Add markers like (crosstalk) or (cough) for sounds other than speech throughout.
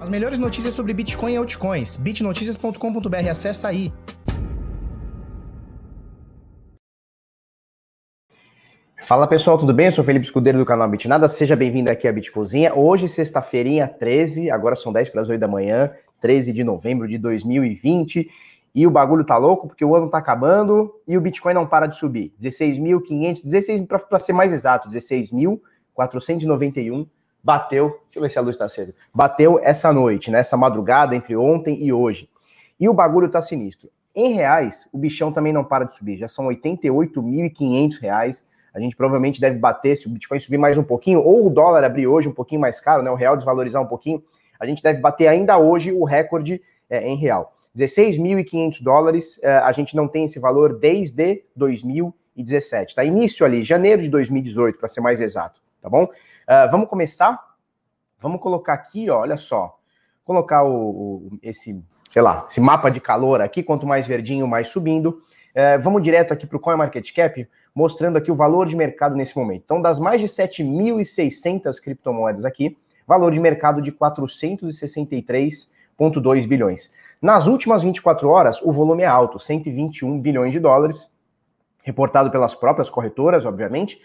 As melhores notícias sobre Bitcoin e altcoins. bitnoticias.com.br. Acesse aí. Fala pessoal, tudo bem? Eu sou Felipe Escudeiro do canal Bitnada. Seja bem-vindo aqui à Bitcozinha. Hoje, sexta-feirinha, 13, agora são 10 para as 8 da manhã, 13 de novembro de 2020. E o bagulho tá louco porque o ano tá acabando e o Bitcoin não para de subir. 16.500, 16 para ser mais exato, 16.491 bateu, deixa eu ver se a luz está acesa, bateu essa noite, nessa né, madrugada, entre ontem e hoje. E o bagulho tá sinistro. Em reais, o bichão também não para de subir, já são 88.500 reais. A gente provavelmente deve bater, se o Bitcoin subir mais um pouquinho, ou o dólar abrir hoje um pouquinho mais caro, né, o real desvalorizar um pouquinho, a gente deve bater ainda hoje o recorde é, em real. 16.500 dólares, é, a gente não tem esse valor desde 2017, tá? Início ali, janeiro de 2018, para ser mais exato, tá bom? Uh, vamos começar? Vamos colocar aqui, ó, olha só. Colocar o, o, esse, sei lá, esse mapa de calor aqui, quanto mais verdinho, mais subindo. Uh, vamos direto aqui para o CoinMarketCap, mostrando aqui o valor de mercado nesse momento. Então, das mais de 7.600 criptomoedas aqui, valor de mercado de 463,2 bilhões. Nas últimas 24 horas, o volume é alto, 121 bilhões de dólares, reportado pelas próprias corretoras, obviamente,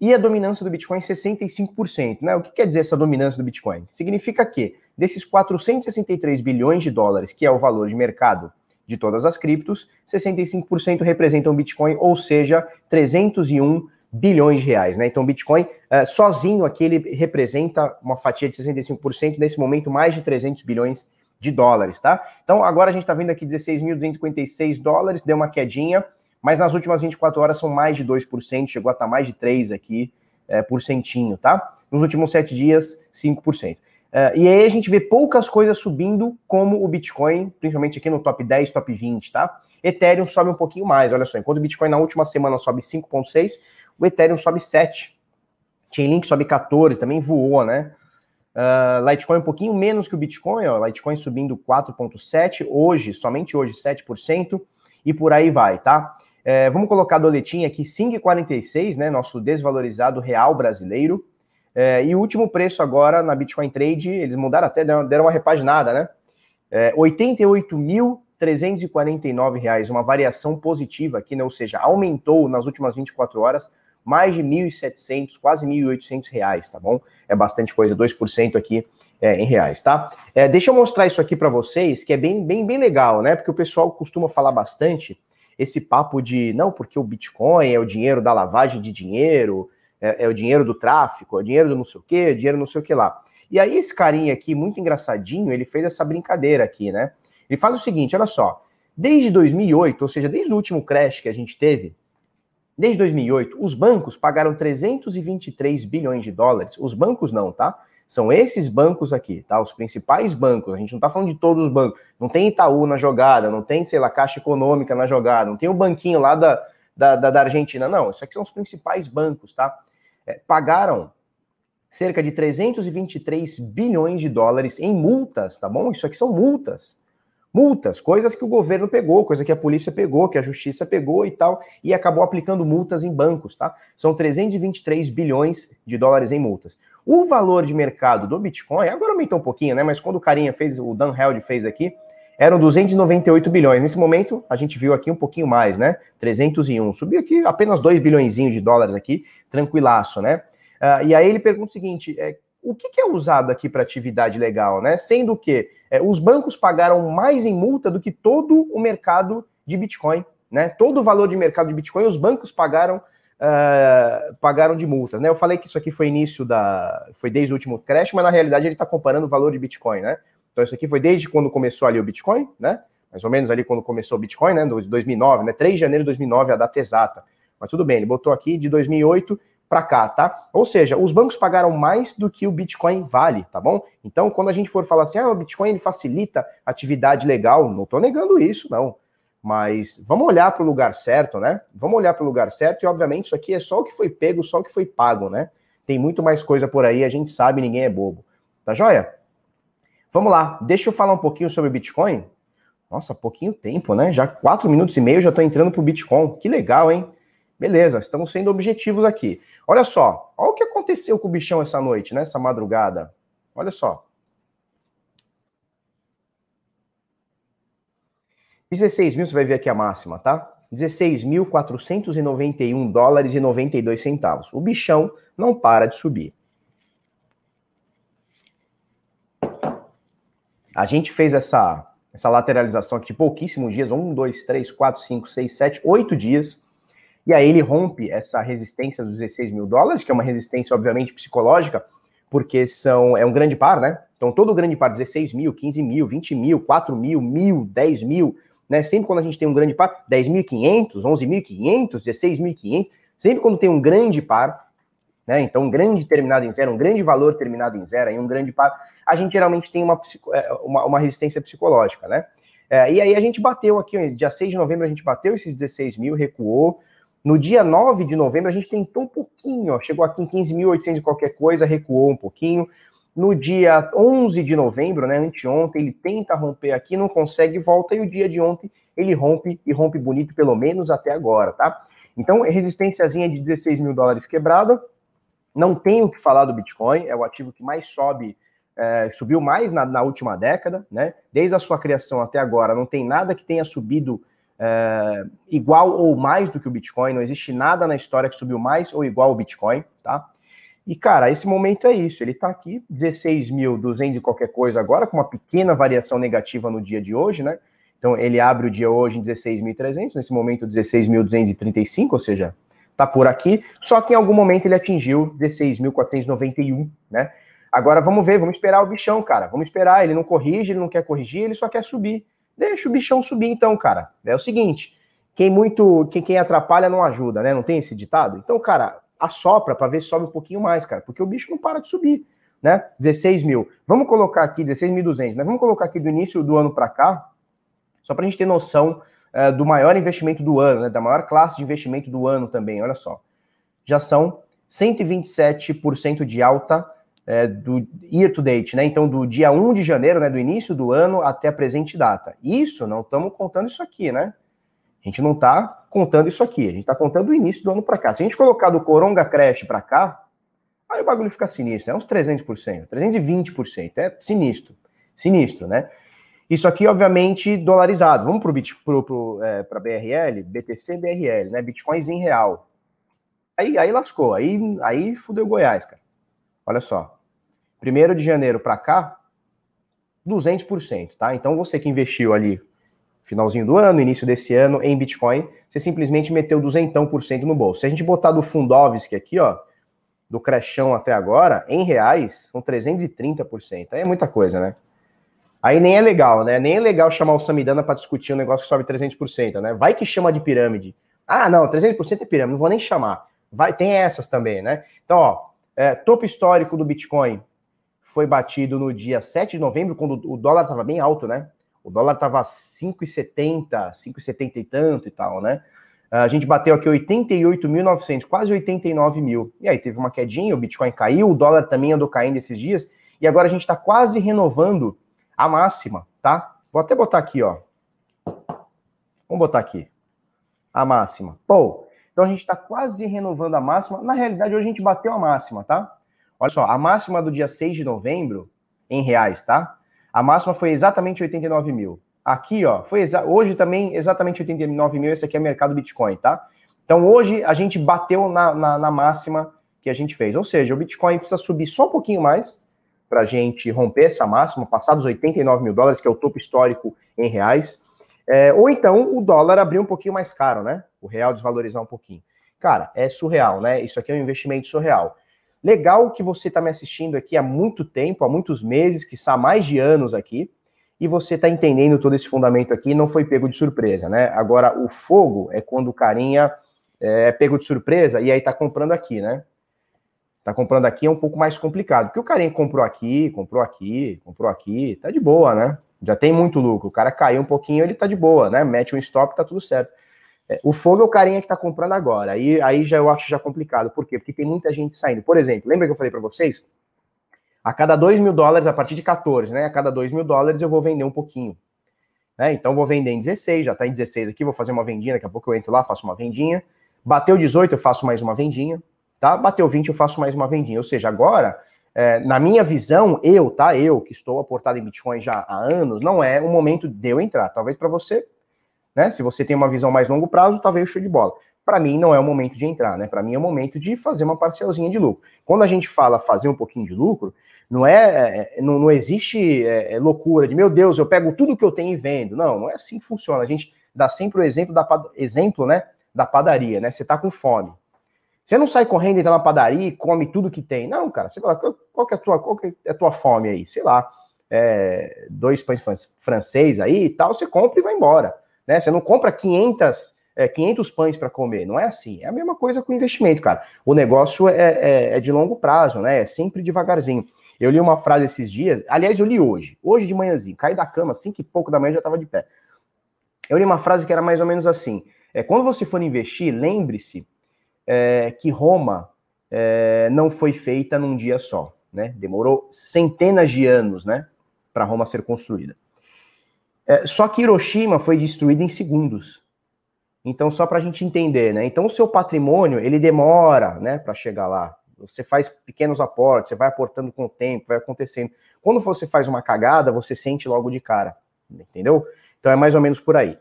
e a dominância do Bitcoin 65%. Né? O que quer dizer essa dominância do Bitcoin? Significa que desses 463 bilhões de dólares, que é o valor de mercado de todas as criptos, 65% representam Bitcoin, ou seja, 301 bilhões de reais. Né? Então, Bitcoin uh, sozinho aqui ele representa uma fatia de 65%, nesse momento mais de 300 bilhões de dólares, tá? Então, agora a gente está vendo aqui 16.256 dólares, deu uma quedinha, mas nas últimas 24 horas são mais de 2%, chegou a estar tá mais de 3% aqui, é, por centinho, tá? Nos últimos 7 dias, 5%. É, e aí a gente vê poucas coisas subindo, como o Bitcoin, principalmente aqui no top 10, top 20, tá? Ethereum sobe um pouquinho mais, olha só, enquanto o Bitcoin na última semana sobe 5,6, o Ethereum sobe 7. Chainlink sobe 14, também voou, né? Uh, Litecoin um pouquinho menos que o Bitcoin, ó, Litecoin subindo 4,7, hoje, somente hoje, 7%, e por aí vai, tá? É, vamos colocar a doletinha aqui, 5,46, né? Nosso desvalorizado real brasileiro. É, e o último preço agora na Bitcoin Trade, eles mudaram até, deram uma repaginada, né? É, R$ 88.349, uma variação positiva aqui, né? Ou seja, aumentou nas últimas 24 horas mais de 1.700, quase 1.800 reais, tá bom? É bastante coisa, 2% aqui é, em reais, tá? É, deixa eu mostrar isso aqui para vocês, que é bem, bem, bem legal, né? Porque o pessoal costuma falar bastante esse papo de não, porque o Bitcoin é o dinheiro da lavagem de dinheiro, é, é o dinheiro do tráfico, é o dinheiro do não sei o quê, é o dinheiro não sei o que lá. E aí, esse carinha aqui, muito engraçadinho, ele fez essa brincadeira aqui, né? Ele faz o seguinte: olha só, desde 2008, ou seja, desde o último crash que a gente teve, desde 2008, os bancos pagaram 323 bilhões de dólares. Os bancos não, tá? São esses bancos aqui, tá? Os principais bancos. A gente não tá falando de todos os bancos. Não tem Itaú na jogada, não tem, sei lá, Caixa Econômica na jogada, não tem o banquinho lá da, da, da, da Argentina. Não, isso aqui são os principais bancos, tá? É, pagaram cerca de 323 bilhões de dólares em multas, tá bom? Isso aqui são multas multas, coisas que o governo pegou, coisa que a polícia pegou, que a justiça pegou e tal, e acabou aplicando multas em bancos, tá? São 323 bilhões de dólares em multas. O valor de mercado do Bitcoin, agora aumentou um pouquinho, né? Mas quando o carinha fez, o Dan Held fez aqui, eram 298 bilhões. Nesse momento, a gente viu aqui um pouquinho mais, né? 301. Subiu aqui apenas 2 bilhões de dólares aqui, tranquilaço, né? Uh, e aí ele pergunta o seguinte: é, o que, que é usado aqui para atividade legal, né? Sendo que é, os bancos pagaram mais em multa do que todo o mercado de Bitcoin, né? Todo o valor de mercado de Bitcoin, os bancos pagaram uh, pagaram de multas, né? Eu falei que isso aqui foi início da, foi desde o último crash, mas na realidade ele está comparando o valor de Bitcoin, né? Então isso aqui foi desde quando começou ali o Bitcoin, né? Mais ou menos ali quando começou o Bitcoin, né? 2009, né? 3 de janeiro de 2009 a data exata. Mas tudo bem, ele botou aqui de 2008 para cá, tá? Ou seja, os bancos pagaram mais do que o Bitcoin vale, tá bom? Então, quando a gente for falar assim, ah, o Bitcoin ele facilita atividade legal, não estou negando isso, não. Mas vamos olhar para o lugar certo, né? Vamos olhar para o lugar certo e, obviamente, isso aqui é só o que foi pego, só o que foi pago, né? Tem muito mais coisa por aí, a gente sabe, ninguém é bobo. Tá joia? Vamos lá, deixa eu falar um pouquinho sobre Bitcoin. Nossa, pouquinho tempo, né? Já quatro minutos e meio já estou entrando para o Bitcoin. Que legal, hein? Beleza, estamos sendo objetivos aqui. Olha só, olha o que aconteceu com o bichão essa noite, nessa né? madrugada. Olha só. 16 mil, você vai ver aqui a máxima, tá? 16.491 dólares e 92 centavos. O bichão não para de subir. A gente fez essa, essa lateralização aqui de pouquíssimos dias, um, dois, três, quatro, cinco, seis, sete, oito dias. E aí ele rompe essa resistência dos 16 mil dólares, que é uma resistência, obviamente, psicológica, porque são, é um grande par, né? Então, todo grande par, 16 mil, 15 mil, 20 mil, 4 mil, mil, 10 mil, né? Sempre quando a gente tem um grande par, 10.500, 11.500, 16.500, sempre quando tem um grande par, né? Então, um grande terminado em zero, um grande valor terminado em zero, aí um grande par, a gente geralmente tem uma, é, uma, uma resistência psicológica, né? É, e aí a gente bateu aqui, dia 6 de novembro a gente bateu esses 16 mil, recuou. No dia 9 de novembro a gente tentou um pouquinho, ó, chegou aqui em 15.800 e qualquer coisa, recuou um pouquinho. No dia 11 de novembro, né, anteontem, ele tenta romper aqui, não consegue, volta, e o dia de ontem ele rompe e rompe bonito, pelo menos até agora, tá? Então, resistênciazinha de 16 mil dólares quebrada, não tenho o que falar do Bitcoin, é o ativo que mais sobe, é, subiu mais na, na, última década, né? Desde a sua criação até agora, não tem nada que tenha subido é, igual ou mais do que o Bitcoin, não existe nada na história que subiu mais ou igual ao Bitcoin, tá? E, cara, esse momento é isso. Ele está aqui, 16.200 e qualquer coisa agora, com uma pequena variação negativa no dia de hoje, né? Então, ele abre o dia hoje em 16.300, nesse momento 16.235, ou seja, tá por aqui. Só que em algum momento ele atingiu 16.491, né? Agora vamos ver, vamos esperar o bichão, cara. Vamos esperar. Ele não corrige, ele não quer corrigir, ele só quer subir. Deixa o bichão subir, então, cara. É o seguinte: quem muito, quem, quem atrapalha não ajuda, né? Não tem esse ditado? Então, cara, assopra para ver se sobe um pouquinho mais, cara, porque o bicho não para de subir, né? 16 mil. Vamos colocar aqui, 16.200, né? Vamos colocar aqui do início do ano para cá, só para a gente ter noção uh, do maior investimento do ano, né? Da maior classe de investimento do ano também, olha só. Já são 127% de alta é, do year to date, né? Então, do dia 1 de janeiro, né? Do início do ano até a presente data. Isso, não estamos contando isso aqui, né? A gente não está contando isso aqui, a gente está contando o início do ano para cá. Se a gente colocar do Coronga Crash para cá, aí o bagulho fica sinistro, é uns 300%, 320%, é sinistro, sinistro, né? Isso aqui, obviamente, dolarizado. Vamos para pro, pro, é, BRL, BTC BRL, né? Bitcoins em real. Aí, aí lascou, aí, aí fudeu Goiás, cara. Olha só. Primeiro de janeiro para cá, 200%, tá? Então você que investiu ali finalzinho do ano, início desse ano, em Bitcoin, você simplesmente meteu duzentão por cento no bolso. Se a gente botar do Fundovsk aqui, ó, do crashão até agora, em reais, são 330%. Aí é muita coisa, né? Aí nem é legal, né? Nem é legal chamar o Samidana para discutir um negócio que sobe 300%, né? Vai que chama de pirâmide. Ah, não, 300% é pirâmide, não vou nem chamar. Vai, tem essas também, né? Então, ó, é, topo histórico do Bitcoin foi batido no dia 7 de novembro, quando o dólar estava bem alto, né? O dólar estava 5,70, 5,70 e tanto e tal, né? A gente bateu aqui 88.900, quase 89 mil. E aí teve uma quedinha, o Bitcoin caiu, o dólar também andou caindo esses dias. E agora a gente está quase renovando a máxima, tá? Vou até botar aqui, ó. Vamos botar aqui. A máxima. Pô, então a gente está quase renovando a máxima. Na realidade, hoje a gente bateu a máxima, tá? Olha só, a máxima do dia 6 de novembro, em reais, tá? A máxima foi exatamente 89 mil. Aqui, ó, foi hoje também exatamente 89 mil. Esse aqui é mercado Bitcoin, tá? Então hoje a gente bateu na, na, na máxima que a gente fez. Ou seja, o Bitcoin precisa subir só um pouquinho mais para a gente romper essa máxima, passar dos 89 mil dólares, que é o topo histórico em reais. É, ou então o dólar abrir um pouquinho mais caro, né? O real desvalorizar um pouquinho. Cara, é surreal, né? Isso aqui é um investimento surreal. Legal que você está me assistindo aqui há muito tempo, há muitos meses, que está mais de anos aqui, e você está entendendo todo esse fundamento aqui, não foi pego de surpresa, né? Agora, o fogo é quando o carinha é, é pego de surpresa e aí tá comprando aqui, né? Tá comprando aqui é um pouco mais complicado, porque o carinha comprou aqui, comprou aqui, comprou aqui, tá de boa, né? Já tem muito lucro. O cara caiu um pouquinho, ele tá de boa, né? Mete um stop, tá tudo certo. É, o fogo é o carinha que está comprando agora. Aí, aí já eu acho já complicado. Por quê? Porque tem muita gente saindo. Por exemplo, lembra que eu falei para vocês? A cada 2 mil dólares, a partir de 14, né? A cada 2 mil dólares eu vou vender um pouquinho. Né? Então vou vender em 16, já está em 16 aqui, vou fazer uma vendinha, daqui a pouco eu entro lá, faço uma vendinha. Bateu 18, eu faço mais uma vendinha. Tá? Bateu 20, eu faço mais uma vendinha. Ou seja, agora, é, na minha visão, eu, tá? Eu, que estou aportado em Bitcoin já há anos, não é o momento de eu entrar. Talvez para você né? Se você tem uma visão mais longo prazo, talvez show de bola. Para mim não é o momento de entrar, né? Para mim é o momento de fazer uma parcelzinha de lucro. Quando a gente fala fazer um pouquinho de lucro, não é, é, é não, não existe é, é, loucura de meu Deus, eu pego tudo que eu tenho e vendo. Não, não é assim que funciona. A gente dá sempre o exemplo da exemplo, né, da padaria, né? Você tá com fome. Você não sai correndo, entra na padaria e come tudo que tem. Não, cara, você fala, qual, que é a tua, qual que é a tua fome aí? Sei lá, é, dois pães francês aí e tal, você compra e vai embora. Né? Você não compra 500, é, 500 pães para comer, não é assim. É a mesma coisa com investimento, cara. O negócio é, é, é de longo prazo, né? É sempre devagarzinho. Eu li uma frase esses dias, aliás, eu li hoje, hoje de manhãzinho, caí da cama, cinco e pouco da manhã já estava de pé. Eu li uma frase que era mais ou menos assim: é, quando você for investir, lembre-se é, que Roma é, não foi feita num dia só, né? Demorou centenas de anos, né, para Roma ser construída. É, só que Hiroshima foi destruída em segundos. Então, só para a gente entender, né? Então, o seu patrimônio ele demora, né, para chegar lá. Você faz pequenos aportes, você vai aportando com o tempo, vai acontecendo. Quando você faz uma cagada, você sente logo de cara, entendeu? Então é mais ou menos por aí.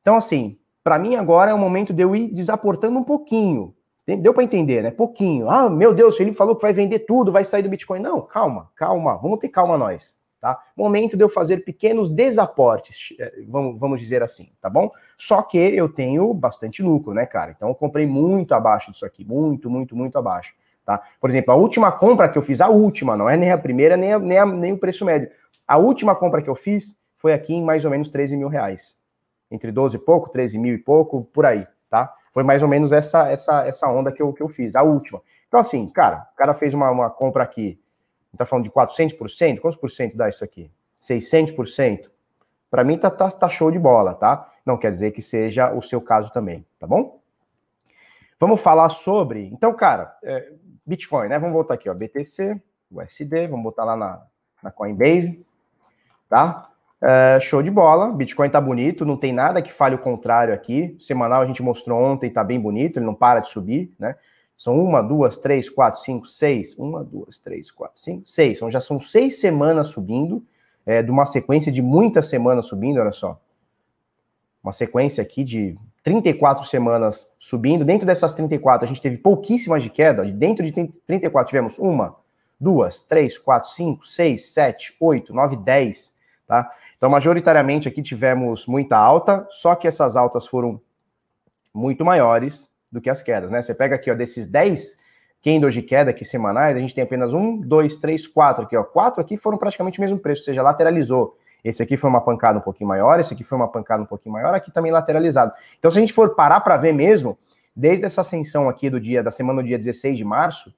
Então, assim, para mim agora é o momento de eu ir desaportando um pouquinho. Deu para entender, né? Pouquinho. Ah, meu Deus, Felipe falou que vai vender tudo, vai sair do Bitcoin. Não, calma, calma. Vamos ter calma nós, tá? Momento de eu fazer pequenos desaportes, eh, vamos, dizer assim, tá bom? Só que eu tenho bastante lucro, né, cara? Então eu comprei muito abaixo disso aqui, muito, muito, muito abaixo, tá? Por exemplo, a última compra que eu fiz, a última, não é nem a primeira, nem, a, nem, a, nem o preço médio. A última compra que eu fiz foi aqui em mais ou menos 13 mil reais entre 12 e pouco, 13 mil e pouco, por aí, tá? Foi mais ou menos essa essa, essa onda que eu, que eu fiz, a última. Então, assim, cara, o cara fez uma, uma compra aqui, tá falando de 400%, quantos por cento dá isso aqui? 600%? Para mim tá, tá, tá show de bola, tá? Não quer dizer que seja o seu caso também, tá bom? Vamos falar sobre, então, cara, é, Bitcoin, né? Vamos voltar aqui, ó, BTC, USD, vamos botar lá na, na Coinbase, tá? Uh, show de bola, Bitcoin tá bonito, não tem nada que fale o contrário aqui. semanal a gente mostrou ontem, tá bem bonito, ele não para de subir, né? São uma, duas, três, quatro, cinco, seis. Uma, duas, três, quatro, cinco, seis. São, já são seis semanas subindo, é, de uma sequência de muitas semanas subindo, olha só. Uma sequência aqui de 34 semanas subindo. Dentro dessas 34, a gente teve pouquíssimas de queda. Dentro de 34 tivemos uma, duas, três, quatro, cinco, seis, sete, oito, nove, dez, tá? Então, majoritariamente aqui tivemos muita alta, só que essas altas foram muito maiores do que as quedas, né? Você pega aqui, ó, desses 10 candles de queda aqui semanais, a gente tem apenas um, dois, três, quatro aqui, ó. Quatro aqui foram praticamente o mesmo preço, ou seja, lateralizou. Esse aqui foi uma pancada um pouquinho maior, esse aqui foi uma pancada um pouquinho maior, aqui também lateralizado. Então, se a gente for parar para ver mesmo, desde essa ascensão aqui do dia da semana do dia 16 de março,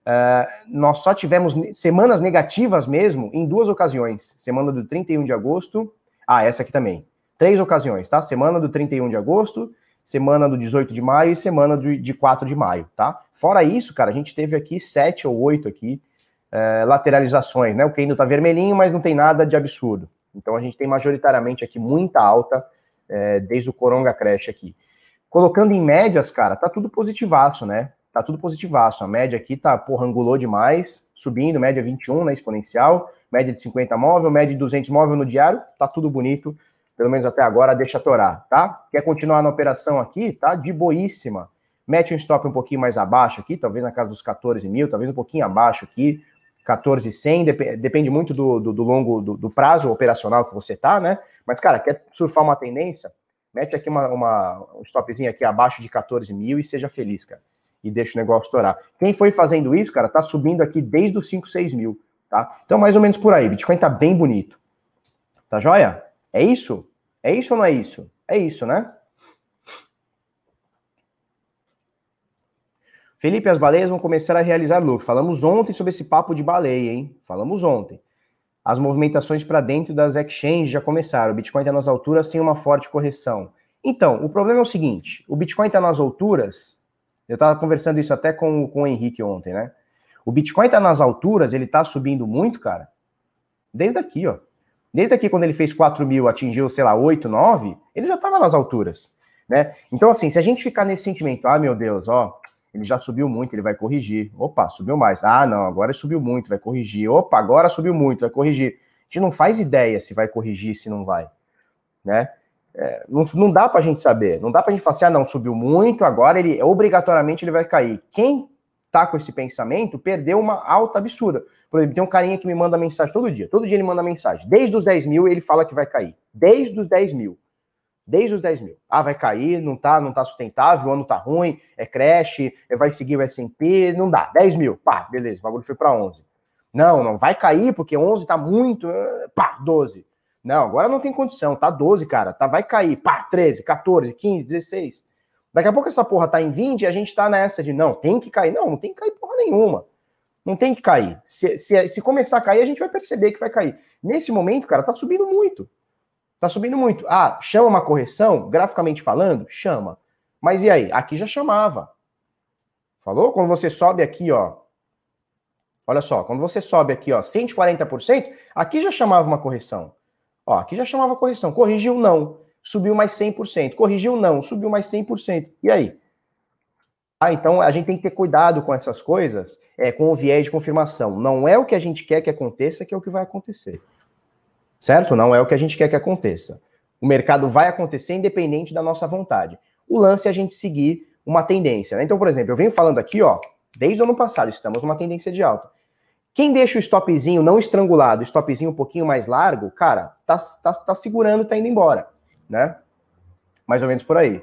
Uh, nós só tivemos semanas negativas mesmo em duas ocasiões. Semana do 31 de agosto. Ah, essa aqui também. Três ocasiões, tá? Semana do 31 de agosto, semana do 18 de maio e semana de, de 4 de maio, tá? Fora isso, cara, a gente teve aqui sete ou oito aqui uh, lateralizações, né? O Kendo tá vermelhinho, mas não tem nada de absurdo. Então a gente tem majoritariamente aqui muita alta uh, desde o Coronga Crash aqui. Colocando em médias, cara, tá tudo positivaço, né? tá tudo positivaço. A média aqui tá, porra, angulou demais, subindo, média 21 na exponencial, média de 50 móvel, média de 200 móvel no diário, tá tudo bonito, pelo menos até agora, deixa torar, tá? Quer continuar na operação aqui, tá? De boíssima. Mete um stop um pouquinho mais abaixo aqui, talvez na casa dos 14 mil, talvez um pouquinho abaixo aqui, 14,100, dep depende muito do, do, do longo, do, do, prazo operacional que você tá, né? Mas, cara, quer surfar uma tendência? Mete aqui uma, uma, um stopzinho aqui abaixo de 14 mil e seja feliz, cara e deixa o negócio estourar. Quem foi fazendo isso, cara, tá subindo aqui desde os 5, 6 mil, tá? Então, mais ou menos por aí. Bitcoin tá bem bonito. Tá joia? É isso? É isso ou não é isso? É isso, né? Felipe, as baleias vão começar a realizar lucro. Falamos ontem sobre esse papo de baleia, hein? Falamos ontem. As movimentações para dentro das exchanges já começaram. O Bitcoin está nas alturas sem uma forte correção. Então, o problema é o seguinte: o Bitcoin está nas alturas eu estava conversando isso até com, com o Henrique ontem, né? O Bitcoin está nas alturas, ele está subindo muito, cara. Desde aqui, ó. Desde aqui, quando ele fez 4 mil, atingiu, sei lá, 8, 9, ele já estava nas alturas, né? Então, assim, se a gente ficar nesse sentimento, ah, meu Deus, ó, ele já subiu muito, ele vai corrigir. Opa, subiu mais. Ah, não, agora subiu muito, vai corrigir. Opa, agora subiu muito, vai corrigir. A gente não faz ideia se vai corrigir, se não vai, né? É, não, não dá para a gente saber. Não dá para a gente falar assim, ah, não, subiu muito, agora ele obrigatoriamente ele vai cair. Quem tá com esse pensamento perdeu uma alta absurda. Por exemplo, tem um carinha que me manda mensagem todo dia. Todo dia ele manda mensagem. Desde os 10 mil ele fala que vai cair. Desde os 10 mil. Desde os 10 mil. Ah, vai cair, não tá, não tá sustentável, o ano tá ruim, é crash, é, vai seguir o S&P, não dá. 10 mil, pá, beleza, o bagulho foi para 11. Não, não vai cair porque 11 tá muito, ah, pá, 12. Não, agora não tem condição, tá 12, cara, tá, vai cair, pá, 13, 14, 15, 16. Daqui a pouco essa porra tá em 20 e a gente tá nessa de não, tem que cair. Não, não tem que cair porra nenhuma. Não tem que cair. Se, se, se começar a cair, a gente vai perceber que vai cair. Nesse momento, cara, tá subindo muito. Tá subindo muito. Ah, chama uma correção, graficamente falando? Chama. Mas e aí? Aqui já chamava. Falou? Quando você sobe aqui, ó. Olha só, quando você sobe aqui, ó, 140%, aqui já chamava uma correção. Ó, aqui já chamava correção. Corrigiu não subiu mais 100%. Corrigiu? Não, subiu mais 100%. E aí? Ah, então a gente tem que ter cuidado com essas coisas, é, com o viés de confirmação. Não é o que a gente quer que aconteça que é o que vai acontecer. Certo? Não é o que a gente quer que aconteça. O mercado vai acontecer independente da nossa vontade. O lance é a gente seguir uma tendência. Né? Então, por exemplo, eu venho falando aqui, ó, desde o ano passado, estamos numa tendência de alta. Quem deixa o stopzinho não estrangulado, o stopzinho um pouquinho mais largo, cara, tá, tá, tá segurando, tá indo embora né? Mais ou menos por aí.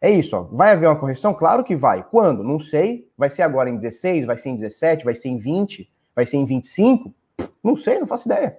É isso, ó. Vai haver uma correção? Claro que vai. Quando? Não sei. Vai ser agora em 16, vai ser em 17, vai ser em 20, vai ser em 25? Não sei, não faço ideia.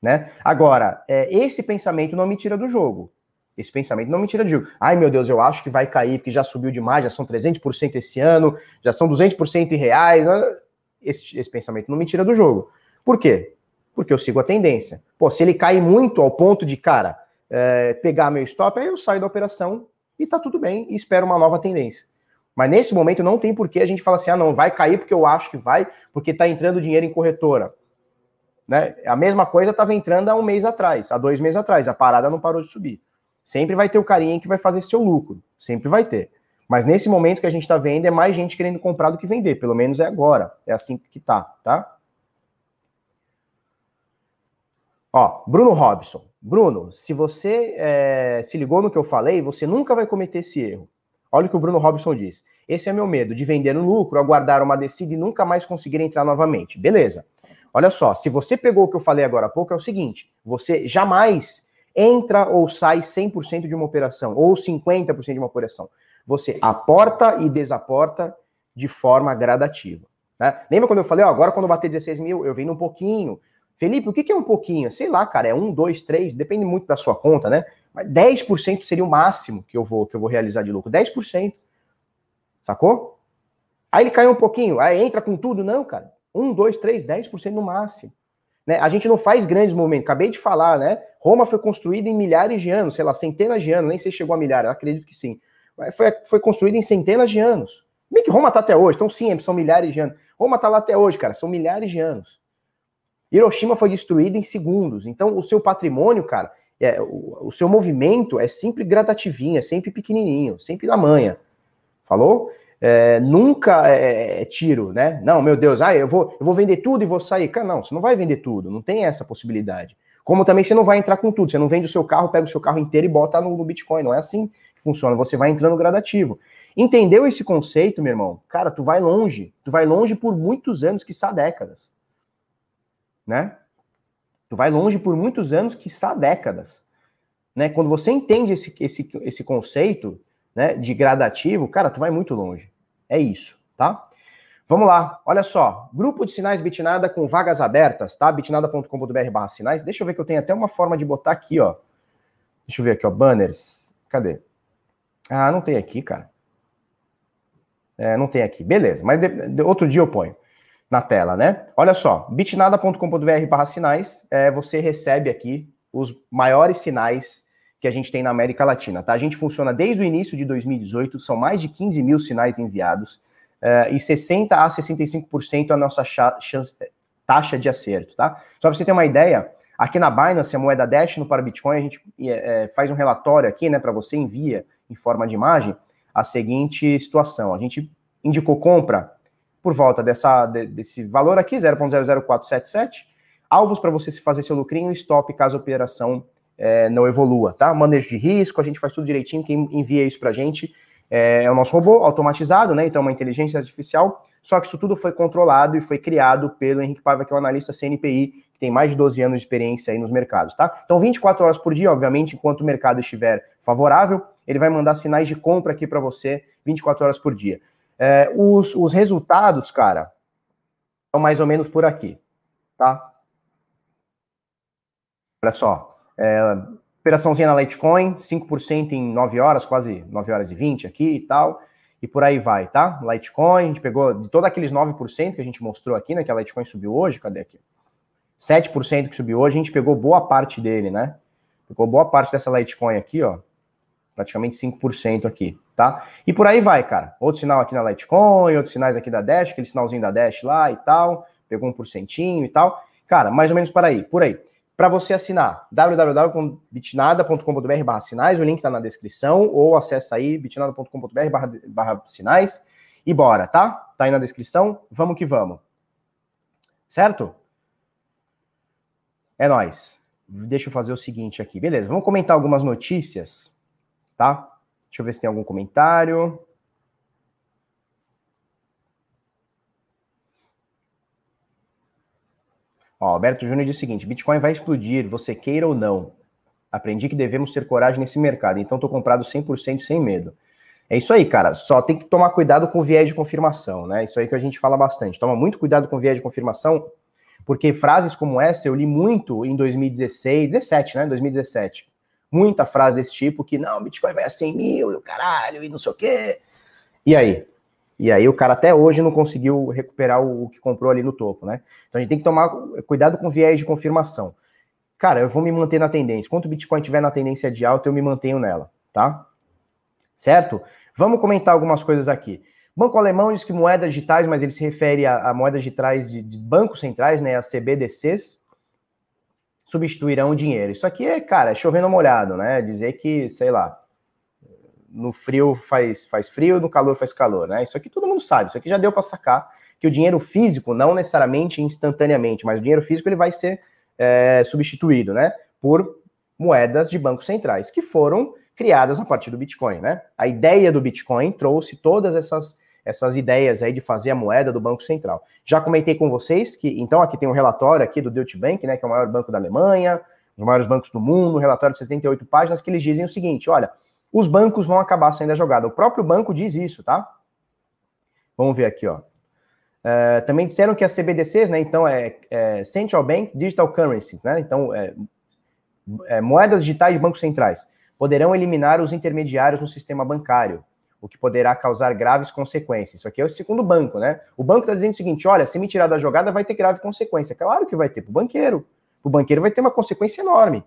Né? Agora, é, esse pensamento não me tira do jogo. Esse pensamento não me tira do jogo. Ai, meu Deus, eu acho que vai cair, porque já subiu demais, já são 300% esse ano, já são 200% em reais. Né? Esse, esse pensamento não me tira do jogo. Por quê? Porque eu sigo a tendência. Pô, se ele cai muito ao ponto de, cara, é, pegar meu stop, aí eu saio da operação e tá tudo bem e espero uma nova tendência. Mas nesse momento não tem por que a gente falar assim, ah, não, vai cair porque eu acho que vai, porque tá entrando dinheiro em corretora. Né? A mesma coisa estava entrando há um mês atrás, há dois meses atrás, a parada não parou de subir. Sempre vai ter o carinha que vai fazer seu lucro, sempre vai ter. Mas nesse momento que a gente está vendo, é mais gente querendo comprar do que vender, pelo menos é agora, é assim que tá, tá? Ó, Bruno Robson. Bruno, se você é, se ligou no que eu falei, você nunca vai cometer esse erro. Olha o que o Bruno Robson diz. Esse é meu medo, de vender no lucro, aguardar uma descida e nunca mais conseguir entrar novamente. Beleza. Olha só, se você pegou o que eu falei agora há pouco, é o seguinte: você jamais entra ou sai 100% de uma operação, ou 50% de uma operação. Você aporta e desaporta de forma gradativa. Né? Lembra quando eu falei, ó, agora quando bater 16 mil, eu venho um pouquinho, Felipe, o que é um pouquinho? Sei lá, cara, é um, dois, três, depende muito da sua conta, né? Mas 10% seria o máximo que eu vou que eu vou realizar de lucro. 10%. Sacou? Aí ele caiu um pouquinho, aí entra com tudo, não, cara. Um, dois, três, 10% no máximo. Né? A gente não faz grandes movimentos. Acabei de falar, né? Roma foi construída em milhares de anos, sei lá, centenas de anos, nem sei se chegou a milhares, acredito que sim. Mas foi, foi construída em centenas de anos. Bem que Roma tá até hoje, então sim, são milhares de anos. Roma tá lá até hoje, cara, são milhares de anos. Hiroshima foi destruída em segundos. Então, o seu patrimônio, cara, é, o, o, seu movimento é sempre gradativinho, é sempre pequenininho, sempre na manha. Falou? É, nunca é, é, tiro, né? Não, meu Deus, ah, eu vou, eu vou vender tudo e vou sair. Cara, não, você não vai vender tudo, não tem essa possibilidade. Como também você não vai entrar com tudo, você não vende o seu carro, pega o seu carro inteiro e bota no, no Bitcoin. Não é assim que funciona, você vai entrando gradativo. Entendeu esse conceito, meu irmão? Cara, tu vai longe, tu vai longe por muitos anos, que décadas né? Tu vai longe por muitos anos, que quiçá décadas. Né? Quando você entende esse, esse, esse conceito né, de gradativo, cara, tu vai muito longe. É isso, tá? Vamos lá, olha só. Grupo de sinais Bitnada com vagas abertas, tá? bitnada.com.br barra sinais. Deixa eu ver que eu tenho até uma forma de botar aqui, ó. Deixa eu ver aqui, ó. Banners. Cadê? Ah, não tem aqui, cara. É, não tem aqui. Beleza, mas de, de, outro dia eu ponho na tela, né? Olha só, bitnada.com.br barra sinais, é, você recebe aqui os maiores sinais que a gente tem na América Latina, tá? A gente funciona desde o início de 2018, são mais de 15 mil sinais enviados, é, e 60 a 65% é a nossa chance, taxa de acerto, tá? Só para você ter uma ideia, aqui na Binance, a moeda Dash no para Bitcoin, a gente é, é faz um relatório aqui, né, para você, envia em forma de imagem a seguinte situação. A gente indicou compra por volta dessa, desse valor aqui, 0.00477. Alvos para você se fazer seu lucrinho, stop caso a operação é, não evolua, tá? Manejo de risco, a gente faz tudo direitinho, quem envia isso pra gente é, é o nosso robô automatizado, né? Então, uma inteligência artificial, só que isso tudo foi controlado e foi criado pelo Henrique Paiva, que é um analista CNPI, que tem mais de 12 anos de experiência aí nos mercados, tá? Então, 24 horas por dia, obviamente, enquanto o mercado estiver favorável, ele vai mandar sinais de compra aqui para você 24 horas por dia. É, os, os resultados, cara, são mais ou menos por aqui, tá? Olha só, é, operaçãozinha na Litecoin, 5% em 9 horas, quase 9 horas e 20 aqui e tal, e por aí vai, tá? Litecoin, a gente pegou de todos aqueles 9% que a gente mostrou aqui, né, que a Litecoin subiu hoje, cadê aqui? 7% que subiu hoje, a gente pegou boa parte dele, né? Pegou boa parte dessa Litecoin aqui, ó, praticamente 5% aqui, tá? E por aí vai, cara. Outro sinal aqui na Litecoin, outros sinais aqui da Dash, aquele sinalzinho da Dash lá e tal, pegou um porcentinho e tal. Cara, mais ou menos por aí, por aí. Para você assinar, www.bitnada.com.br barra sinais, o link tá na descrição, ou acessa aí bitnada.com.br barra, sinais e bora, tá? Tá aí na descrição, vamos que vamos. Certo? É nóis. Deixa eu fazer o seguinte aqui, beleza? Vamos comentar algumas notícias tá? Deixa eu ver se tem algum comentário. Ó, Alberto Júnior diz o seguinte: Bitcoin vai explodir, você queira ou não. Aprendi que devemos ter coragem nesse mercado, então tô comprado 100% sem medo. É isso aí, cara. Só tem que tomar cuidado com o viés de confirmação, né? Isso aí que a gente fala bastante. Toma muito cuidado com o viés de confirmação, porque frases como essa eu li muito em 2016, 17, né? 2017 muita frase desse tipo, que não, Bitcoin vai a 100 mil, e o caralho, e não sei o quê. E aí? E aí o cara até hoje não conseguiu recuperar o, que comprou ali no topo, né? Então a gente tem que tomar cuidado com viés de confirmação. Cara, eu vou me manter na tendência. Quanto o Bitcoin tiver na tendência de alta, eu me mantenho nela, tá? Certo? Vamos comentar algumas coisas aqui. Banco alemão diz que moedas digitais, mas ele se refere a, a moedas digitais de, de bancos centrais, né, as CBDCs, substituirão o dinheiro. Isso aqui é, cara, é chovendo molhado, né? Dizer que, sei lá, no frio faz, faz frio, no calor faz calor, né? Isso aqui todo mundo sabe, isso aqui já deu para sacar que o dinheiro físico, não necessariamente instantaneamente, mas o dinheiro físico ele vai ser é, substituído, né? Por moedas de bancos centrais, que foram criadas a partir do Bitcoin, né? A ideia do Bitcoin trouxe todas essas essas ideias aí de fazer a moeda do Banco Central. Já comentei com vocês que, então, aqui tem um relatório aqui do Deutsche Bank, né, que é o maior banco da Alemanha, um dos maiores bancos do mundo, um relatório de 78 páginas, que eles dizem o seguinte, olha, os bancos vão acabar saindo da jogada. O próprio banco diz isso, tá? Vamos ver aqui, ó. É, também disseram que as CBDCs, né, então é, é Central Bank Digital Currencies, né, então é, é, moedas digitais de bancos centrais, poderão eliminar os intermediários no sistema bancário o que poderá causar graves consequências. Isso aqui é o segundo banco, né? O banco está dizendo o seguinte: olha, se me tirar da jogada, vai ter grave consequência. Claro que vai ter para o banqueiro. O banqueiro vai ter uma consequência enorme.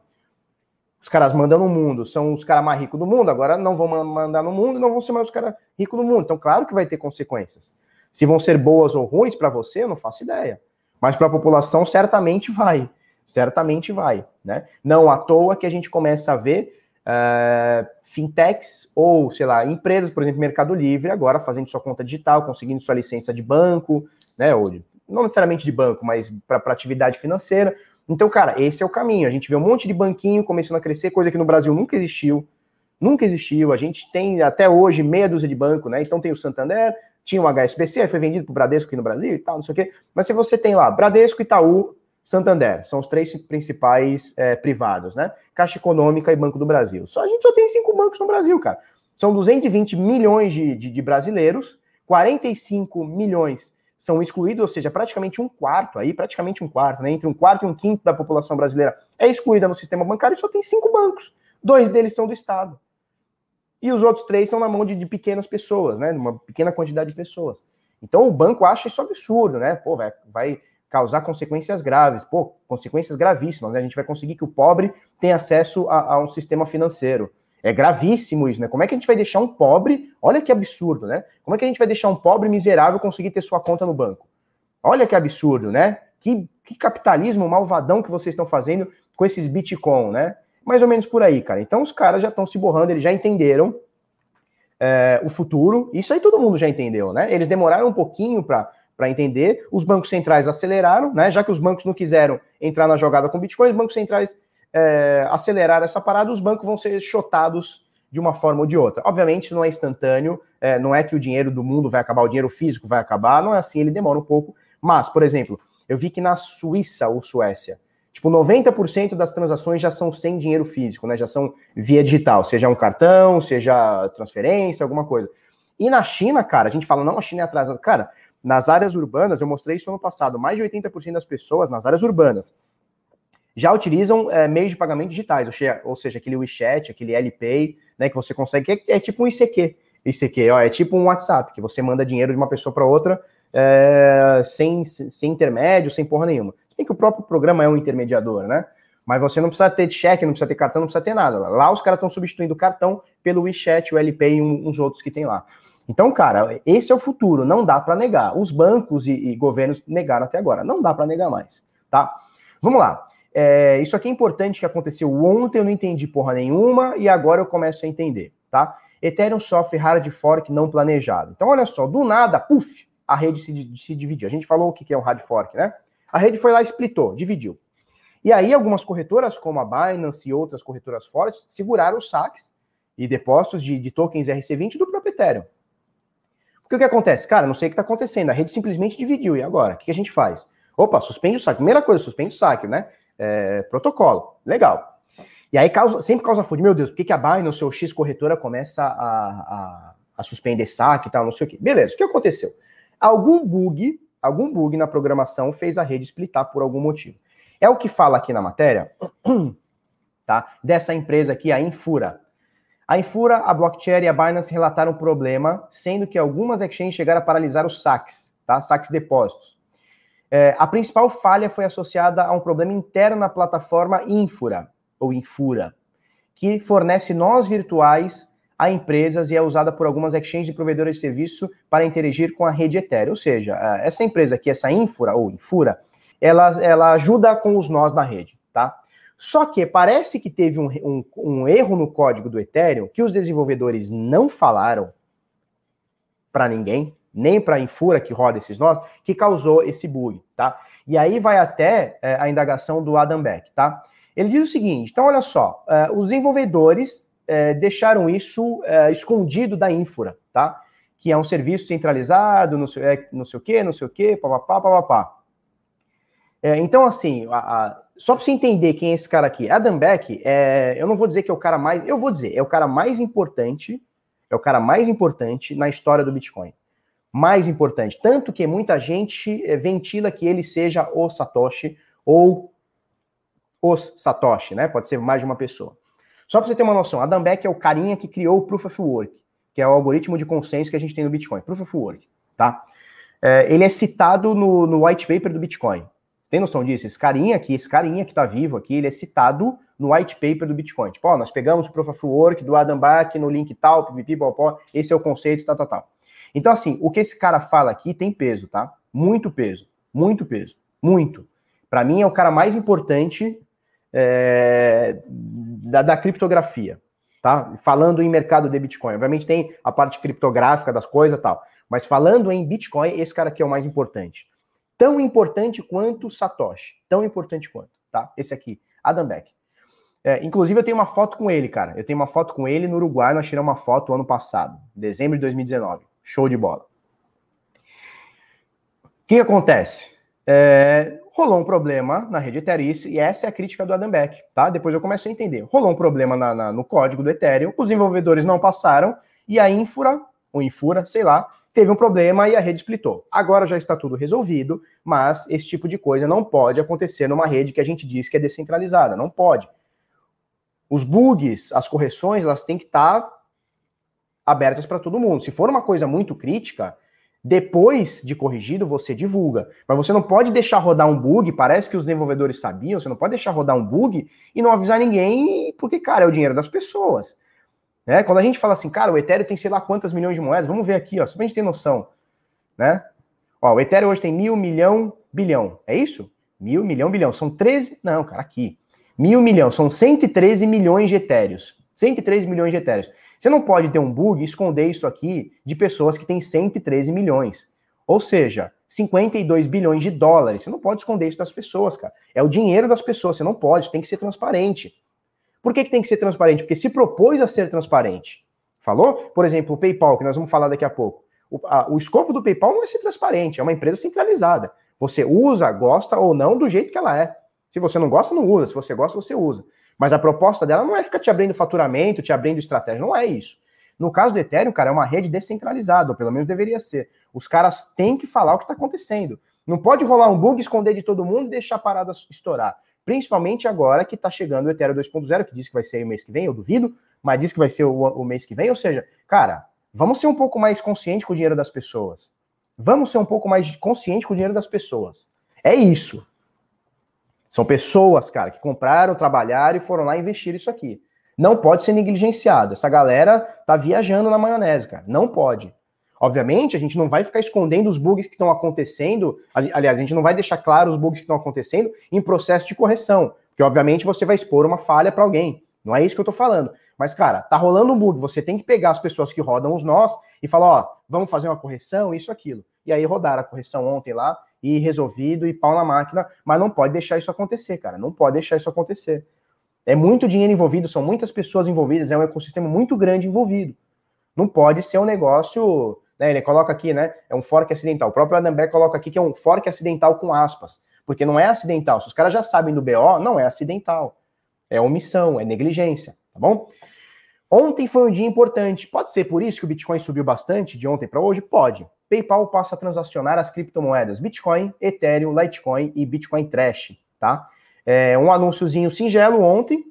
Os caras mandam no mundo, são os caras mais ricos do mundo, agora não vão mandar no mundo, não vão ser mais os caras ricos do mundo. Então, claro que vai ter consequências. Se vão ser boas ou ruins para você, eu não faço ideia. Mas para a população, certamente vai. Certamente vai. Né? Não à toa que a gente começa a ver uh, fintechs ou, sei lá, empresas, por exemplo, Mercado Livre, agora fazendo sua conta digital, conseguindo sua licença de banco, né? Ou de, não necessariamente de banco, mas para atividade financeira. Então, cara, esse é o caminho. A gente vê um monte de banquinho começando a crescer, coisa que no Brasil nunca existiu. Nunca existiu. A gente tem até hoje meia dúzia de banco, né? Então tem o Santander, tinha o HSBC, foi vendido para o Bradesco aqui no Brasil e tal, não sei o quê. Mas se você tem lá Bradesco, Itaú, Santander, são os três principais é, privados, né? Caixa Econômica e Banco do Brasil. Só a gente só tem cinco bancos no Brasil, cara. São 220 milhões de, de, de brasileiros, 45 milhões são excluídos, ou seja, praticamente um quarto aí, praticamente um quarto, né? Entre um quarto e um quinto da população brasileira é excluída no sistema bancário e só tem cinco bancos. Dois deles são do Estado. E os outros três são na mão de, de pequenas pessoas, né? Uma pequena quantidade de pessoas. Então o banco acha isso absurdo, né? Pô, vai, vai causar consequências graves, pô, consequências gravíssimas, né? A gente vai conseguir que o pobre tenha acesso a, a, um sistema financeiro. É gravíssimo isso, né? Como é que a gente vai deixar um pobre, olha que absurdo, né? Como é que a gente vai deixar um pobre miserável conseguir ter sua conta no banco? Olha que absurdo, né? Que, que capitalismo malvadão que vocês estão fazendo com esses Bitcoin, né? Mais ou menos por aí, cara. Então os caras já estão se borrando, eles já entenderam é, o futuro. Isso aí todo mundo já entendeu, né? Eles demoraram um pouquinho para para entender. Os bancos centrais aceleraram, né? Já que os bancos não quiseram entrar na jogada com Bitcoin, os bancos centrais é, acelerar essa parada, os bancos vão ser chotados de uma forma ou de outra. Obviamente, não é instantâneo, é, não é que o dinheiro do mundo vai acabar, o dinheiro físico vai acabar, não é assim, ele demora um pouco. Mas, por exemplo, eu vi que na Suíça ou Suécia, tipo, 90% das transações já são sem dinheiro físico, né? Já são via digital, seja um cartão, seja transferência, alguma coisa. E na China, cara, a gente fala, não, a China é atrasada. Cara, nas áreas urbanas, eu mostrei isso ano passado, mais de 80% das pessoas nas áreas urbanas já utilizam é, meios de pagamento digitais, ou seja, aquele WeChat, aquele LPay, né, que você consegue, que é, é tipo um ICQ. ICQ, ó, é tipo um WhatsApp, que você manda dinheiro de uma pessoa para outra é, sem, sem intermédio, sem porra nenhuma. Tem que o próprio programa é um intermediador, né? Mas você não precisa ter cheque, não precisa ter cartão, não precisa ter nada. Lá os caras estão substituindo o cartão pelo WeChat, o LPay e uns outros que tem lá. Então, cara, esse é o futuro, não dá para negar. Os bancos e, e, governos negaram até agora, não dá para negar mais, tá? Vamos lá. É, isso aqui é importante que aconteceu ontem, eu não entendi porra nenhuma e agora eu começo a entender, tá? Ethereum sofre hard fork não planejado. Então, olha só, do nada, puf, a rede se, se dividiu. A gente falou o que é um hard fork, né? A rede foi lá e splitou, dividiu. E aí, algumas corretoras, como a Binance e outras corretoras fortes, seguraram os saques e depósitos de, de tokens RC20 do próprio Ethereum. Porque o que acontece? Cara, não sei o que está acontecendo. A rede simplesmente dividiu. E agora? O que a gente faz? Opa, suspende o saque. Primeira coisa, suspende o saque, né? É, protocolo. Legal. E aí causa, sempre causa fúria. Meu Deus, por que, que a Binance ou X corretora começa a, a, a suspender saque e tal, não sei o quê. Beleza, o que aconteceu? Algum bug, algum bug na programação fez a rede splitar por algum motivo. É o que fala aqui na matéria, (clears throat) tá? Dessa empresa aqui, a Infura. A Infura, a Blockchain e a Binance relataram problema, sendo que algumas exchanges chegaram a paralisar os saques, tá? Saques depósitos. É, a principal falha foi associada a um problema interno na plataforma Infura, ou Infura, que fornece nós virtuais a empresas e é usada por algumas exchanges e provedores de serviço para interagir com a rede Ethereum. Ou seja, essa empresa aqui, essa Infura, ou Infura, ela, ela ajuda com os nós da rede, tá? Só que parece que teve um, um, um erro no código do Ethereum que os desenvolvedores não falaram para ninguém, nem para a Infura que roda esses nós, que causou esse bug, tá? E aí vai até é, a indagação do Adam Beck, tá? Ele diz o seguinte: então, olha só, é, os desenvolvedores é, deixaram isso é, escondido da Infura, tá? Que é um serviço centralizado, não sei, é, não sei o quê, não sei o quê, papapá, papapá. É, então, assim, a, a, só para você entender quem é esse cara aqui, Adam Beck, é, eu não vou dizer que é o cara mais, eu vou dizer, é o cara mais importante, é o cara mais importante na história do Bitcoin mais importante. Tanto que muita gente eh, ventila que ele seja o Satoshi ou os Satoshi, né? Pode ser mais de uma pessoa. Só para você ter uma noção, Adam Beck é o carinha que criou o Proof of Work, que é o algoritmo de consenso que a gente tem no Bitcoin. Proof of Work, tá? É, ele é citado no, no white paper do Bitcoin. Tem noção disso? Esse carinha aqui, esse carinha que tá vivo aqui, ele é citado no white paper do Bitcoin. Tipo, ó, nós pegamos o Proof of Work do Adam Beck no link tal, pipipi, pó, esse é o conceito, tal, tal, tal. Então, assim, o que esse cara fala aqui tem peso, tá? Muito peso. Muito peso. Muito. Para mim, é o cara mais importante é, da, da, criptografia, tá? Falando em mercado de Bitcoin. Obviamente tem a parte criptográfica das coisas tal. Mas falando em Bitcoin, esse cara aqui é o mais importante. Tão importante quanto Satoshi. Tão importante quanto, tá? Esse aqui, Adam Beck. É, inclusive, eu tenho uma foto com ele, cara. Eu tenho uma foto com ele no Uruguai. Nós tiramos uma foto ano passado, dezembro de 2019. Show de bola. O que acontece? É, rolou um problema na rede Ethereum, e essa é a crítica do Adam Beck, tá? Depois eu começo a entender. Rolou um problema na, na, no código do Ethereum, os desenvolvedores não passaram, e a Infura, ou Infura, sei lá, teve um problema e a rede splitou. Agora já está tudo resolvido, mas esse tipo de coisa não pode acontecer numa rede que a gente diz que é descentralizada, não pode. Os bugs, as correções, elas têm que estar abertas para todo mundo. Se for uma coisa muito crítica, depois de corrigido, você divulga. Mas você não pode deixar rodar um bug, parece que os desenvolvedores sabiam, você não pode deixar rodar um bug e não avisar ninguém, porque, cara, é o dinheiro das pessoas. Né? Quando a gente fala assim, cara, o Ethereum tem sei lá quantas milhões de moedas, vamos ver aqui, ó, só pra gente ter noção. Né? Ó, o Ethereum hoje tem mil, milhão, bilhão. É isso? Mil, milhão, bilhão. São 13. Não, cara, aqui. Mil, milhão. São 113 milhões de Etéreos. 113 milhões de Etéreos. Você não pode ter um bug e esconder isso aqui de pessoas que têm 113 milhões. Ou seja, 52 bilhões de dólares. Você não pode esconder isso das pessoas, cara. É o dinheiro das pessoas, você não pode, tem que ser transparente. Por que, que tem que ser transparente? Porque se propôs a ser transparente. Falou? Por exemplo, o PayPal, que nós vamos falar daqui a pouco. O, a, o escopo do PayPal não é ser transparente, é uma empresa centralizada. Você usa, gosta ou não do jeito que ela é. Se você não gosta, não usa. Se você gosta, você usa. Mas a proposta dela não é ficar te abrindo faturamento, te abrindo estratégia. Não é isso. No caso do Ethereum, cara, é uma rede descentralizada, ou pelo menos deveria ser. Os caras têm que falar o que está acontecendo. Não pode rolar um bug, esconder de todo mundo e deixar a parada estourar. Principalmente agora que está chegando o Ethereum 2.0, que diz que vai ser o mês que vem, eu duvido, mas diz que vai ser o, o mês que vem. Ou seja, cara, vamos ser um pouco mais conscientes com o dinheiro das pessoas. Vamos ser um pouco mais conscientes com o dinheiro das pessoas. É isso. São pessoas, cara, que compraram, trabalharam e foram lá investir isso aqui. Não pode ser negligenciado. Essa galera tá viajando na maionese, cara. Não pode. Obviamente, a gente não vai ficar escondendo os bugs que estão acontecendo. Aliás, a gente não vai deixar claro os bugs que estão acontecendo em processo de correção. Porque, obviamente, você vai expor uma falha para alguém. Não é isso que eu tô falando. Mas, cara, tá rolando um bug. Você tem que pegar as pessoas que rodam os nós e falar: ó, vamos fazer uma correção, isso, aquilo. E aí rodaram a correção ontem lá e resolvido e pau na máquina. Mas não pode deixar isso acontecer, cara. Não pode deixar isso acontecer. É muito dinheiro envolvido, são muitas pessoas envolvidas, é um ecossistema muito grande envolvido. Não pode ser um negócio né? Ele coloca aqui, né? É um fork acidental. O próprio Adam Beck coloca aqui que é um fork acidental com aspas, porque não é acidental. Se os caras já sabem do BO, não é acidental. É omissão, é negligência, tá bom? Ontem foi um dia importante. Pode ser por isso que o Bitcoin subiu bastante de ontem para hoje? Pode. PayPal passa a transacionar as criptomoedas Bitcoin, Ethereum, Litecoin e Bitcoin Trash, tá? É um anúnciozinho singelo ontem,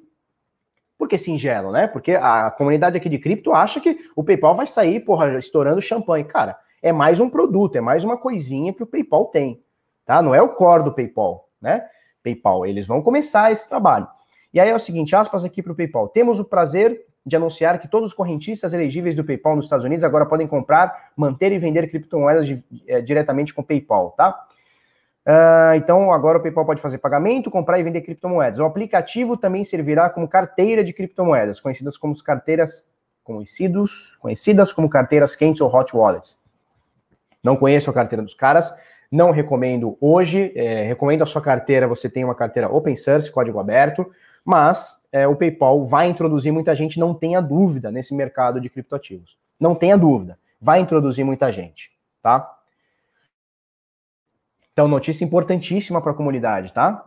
por que singelo, né? Porque a comunidade aqui de cripto acha que o PayPal vai sair, porra, estourando champanhe. Cara, é mais um produto, é mais uma coisinha que o PayPal tem, tá? Não é o core do PayPal, né? PayPal, eles vão começar esse trabalho. E aí é o seguinte, aspas aqui para o PayPal. Temos o prazer de anunciar que todos os correntistas elegíveis do PayPal nos Estados Unidos agora podem comprar, manter e vender criptomoedas de, é, diretamente com o PayPal, tá? Uh, então, agora o PayPal pode fazer pagamento, comprar e vender criptomoedas. O aplicativo também servirá como carteira de criptomoedas, conhecidas como carteiras conhecidos, conhecidas como carteiras quentes ou hot wallets. Não conheço a carteira dos caras, não recomendo hoje. É, recomendo a sua carteira, você tem uma carteira open source, código aberto, mas é, o PayPal vai introduzir muita gente, não tenha dúvida, nesse mercado de criptoativos. Não tenha dúvida, vai introduzir muita gente, tá? Então, notícia importantíssima para a comunidade, tá?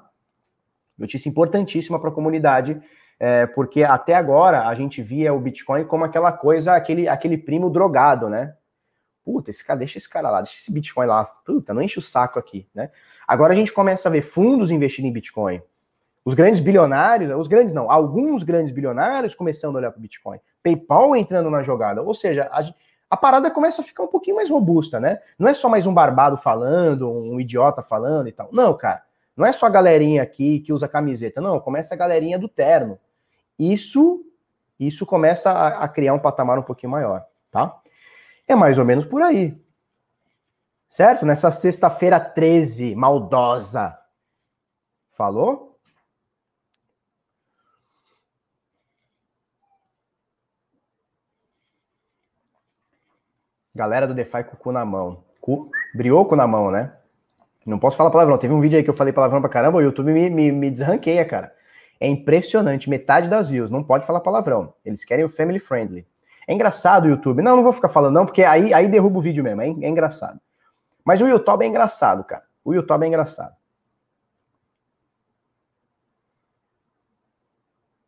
Notícia importantíssima para a comunidade, é, porque até agora a gente via o Bitcoin como aquela coisa, aquele, aquele primo drogado, né? Puta, esse cara, deixa esse cara lá, deixa esse Bitcoin lá. Puta, não enche o saco aqui, né? Agora a gente começa a ver fundos investindo em Bitcoin. Os grandes bilionários, os grandes não, alguns grandes bilionários começando a olhar para o Bitcoin. PayPal entrando na jogada. Ou seja, a, a parada começa a ficar um pouquinho mais robusta, né? Não é só mais um barbado falando, um idiota falando e tal. Não, cara. Não é só a galerinha aqui que usa camiseta, não. Começa a galerinha do terno. Isso, isso começa a, a criar um patamar um pouquinho maior, tá? É mais ou menos por aí. Certo? Nessa sexta-feira 13, maldosa. Falou? Galera do DeFi com o cu na mão. Cu, brioco na mão, né? Não posso falar palavrão. Teve um vídeo aí que eu falei palavrão pra caramba, o YouTube me, me, me desranqueia, cara. É impressionante. Metade das views não pode falar palavrão. Eles querem o family friendly. É engraçado o YouTube. Não, não vou ficar falando, não, porque aí, aí derruba o vídeo mesmo. É, é engraçado. Mas o YouTube é engraçado, cara. O YouTube é engraçado.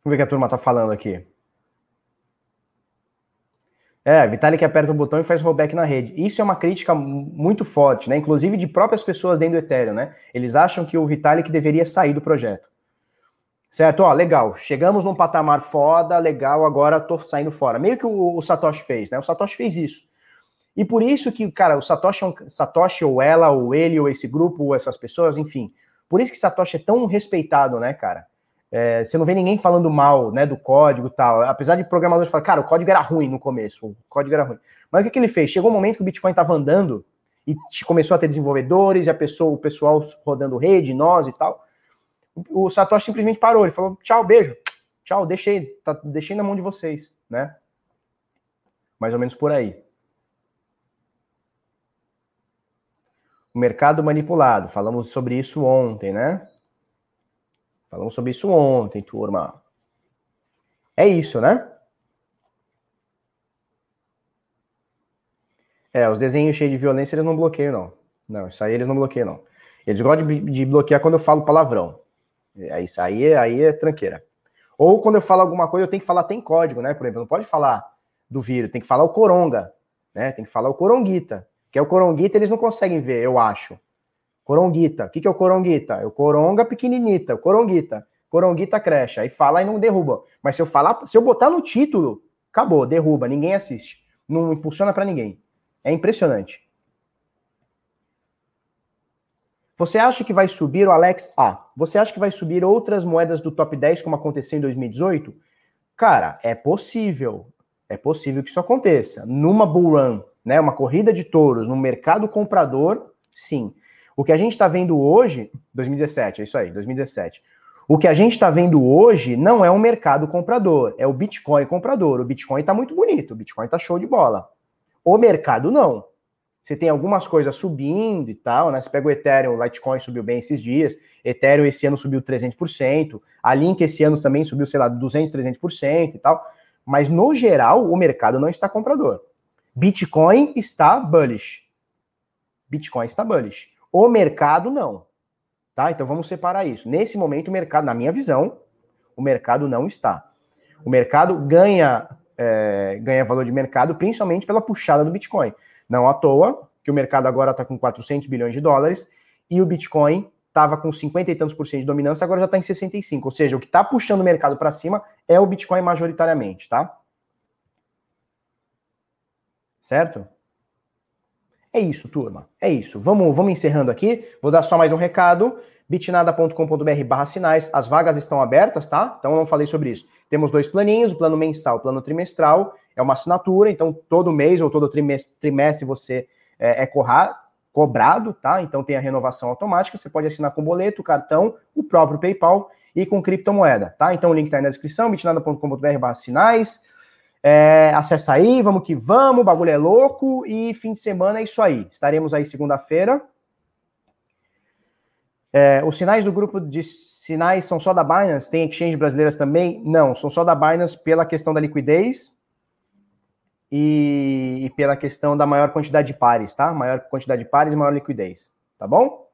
Vamos ver o que a turma tá falando aqui. É, Vitalik aperta o botão e faz rollback na rede. Isso é uma crítica muito forte, né? Inclusive de próprias pessoas dentro do Ethereum, né? Eles acham que o Vitalik deveria sair do projeto. Certo? Ó, legal. Chegamos num patamar foda, legal, agora tô saindo fora. Meio que o, o Satoshi fez, né? O Satoshi fez isso. E por isso que, cara, o Satoshi, é Satoshi ou ela, ou ele, ou esse grupo, ou essas pessoas, enfim. Por isso que Satoshi é tão respeitado, né, cara? É, você não vê ninguém falando mal né, do código tal. Apesar de programadores falar, cara, o código era ruim no começo, o código era ruim. Mas o que, que ele fez? Chegou um momento que o Bitcoin estava andando e começou a ter desenvolvedores, e a pessoa, o pessoal rodando rede, nós e tal. O Satoshi simplesmente parou, ele falou, tchau, beijo, tchau, deixei, tá, deixei na mão de vocês, né? Mais ou menos por aí. O mercado manipulado. Falamos sobre isso ontem, né? Falamos sobre isso ontem, turma. É isso, né? É, os desenhos cheios de violência eles não bloqueiam, não. Não, isso aí eles não bloqueiam, não. Eles gostam de, de bloquear quando eu falo palavrão. É, isso aí, aí é tranqueira. Ou quando eu falo alguma coisa, eu tenho que falar, tem código, né? Por exemplo, não pode falar do vírus, tem que falar o coronga, né? Tem que falar o coronguita. Que é o coronguita, eles não conseguem ver, eu acho. Coronguita. O que, que é o coronguita? É o coronga pequeninita, o coronguita. Coronguita creche. Aí fala e não derruba. Mas se eu falar, se eu botar no título, acabou, derruba, ninguém assiste. Não impulsiona para ninguém. É impressionante. Você acha que vai subir o Alex A? Você acha que vai subir outras moedas do top 10 como aconteceu em 2018? Cara, é possível. É possível que isso aconteça. Numa bull run, né, uma corrida de touros, no mercado comprador, sim. O que a gente está vendo hoje, 2017, é isso aí, 2017. O que a gente está vendo hoje não é um mercado comprador, é o Bitcoin comprador. O Bitcoin está muito bonito, o Bitcoin está show de bola. O mercado não. Você tem algumas coisas subindo e tal, né? Você pega o Ethereum, o Litecoin subiu bem esses dias, Ethereum esse ano subiu 300%, a Link esse ano também subiu, sei lá, 200, 300% e tal. Mas no geral, o mercado não está comprador. Bitcoin está bullish. Bitcoin está bullish. O mercado não. Tá? Então vamos separar isso. Nesse momento, o mercado, na minha visão, o mercado não está. O mercado ganha, é, ganha valor de mercado principalmente pela puxada do Bitcoin. Não à toa que o mercado agora está com 400 bilhões de dólares e o Bitcoin estava com 50 e tantos por cento de dominância, agora já está em 65. Ou seja, o que está puxando o mercado para cima é o Bitcoin majoritariamente, tá? Certo? É isso, turma. É isso. Vamos, vamos encerrando aqui. Vou dar só mais um recado. bitnada.com.br barra sinais. As vagas estão abertas, tá? Então não falei sobre isso. Temos dois planinhos, o plano mensal, o plano trimestral. É uma assinatura, então todo mês ou todo trimestre, trimestre você é, é corrar, cobrado, tá? Então tem a renovação automática. Você pode assinar com boleto, cartão, o próprio PayPal e com criptomoeda, tá? Então o link está aí na descrição, bitnada.com.br barra sinais. É, acessa aí, vamos que vamos, o bagulho é louco e fim de semana é isso aí. Estaremos aí segunda-feira. É, os sinais do grupo de sinais são só da Binance? Tem exchange brasileiras também? Não, são só da Binance pela questão da liquidez e, e pela questão da maior quantidade de pares, tá? Maior quantidade de pares e maior liquidez, tá bom?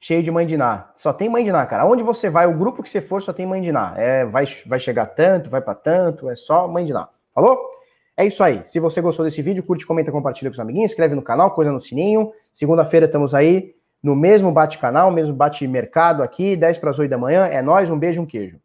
Cheio de mandiná. Só tem mandiná, cara. Onde você vai, o grupo que você for, só tem mandiná. É, vai, vai chegar tanto, vai para tanto, é só mandiná. Falou? É isso aí. Se você gostou desse vídeo, curte, comenta, compartilha com os amiguinhos, inscreve no canal, coisa no sininho. Segunda-feira estamos aí no mesmo bate-canal, mesmo bate-mercado aqui, 10 para as 8 da manhã. É nós, um beijo, um queijo.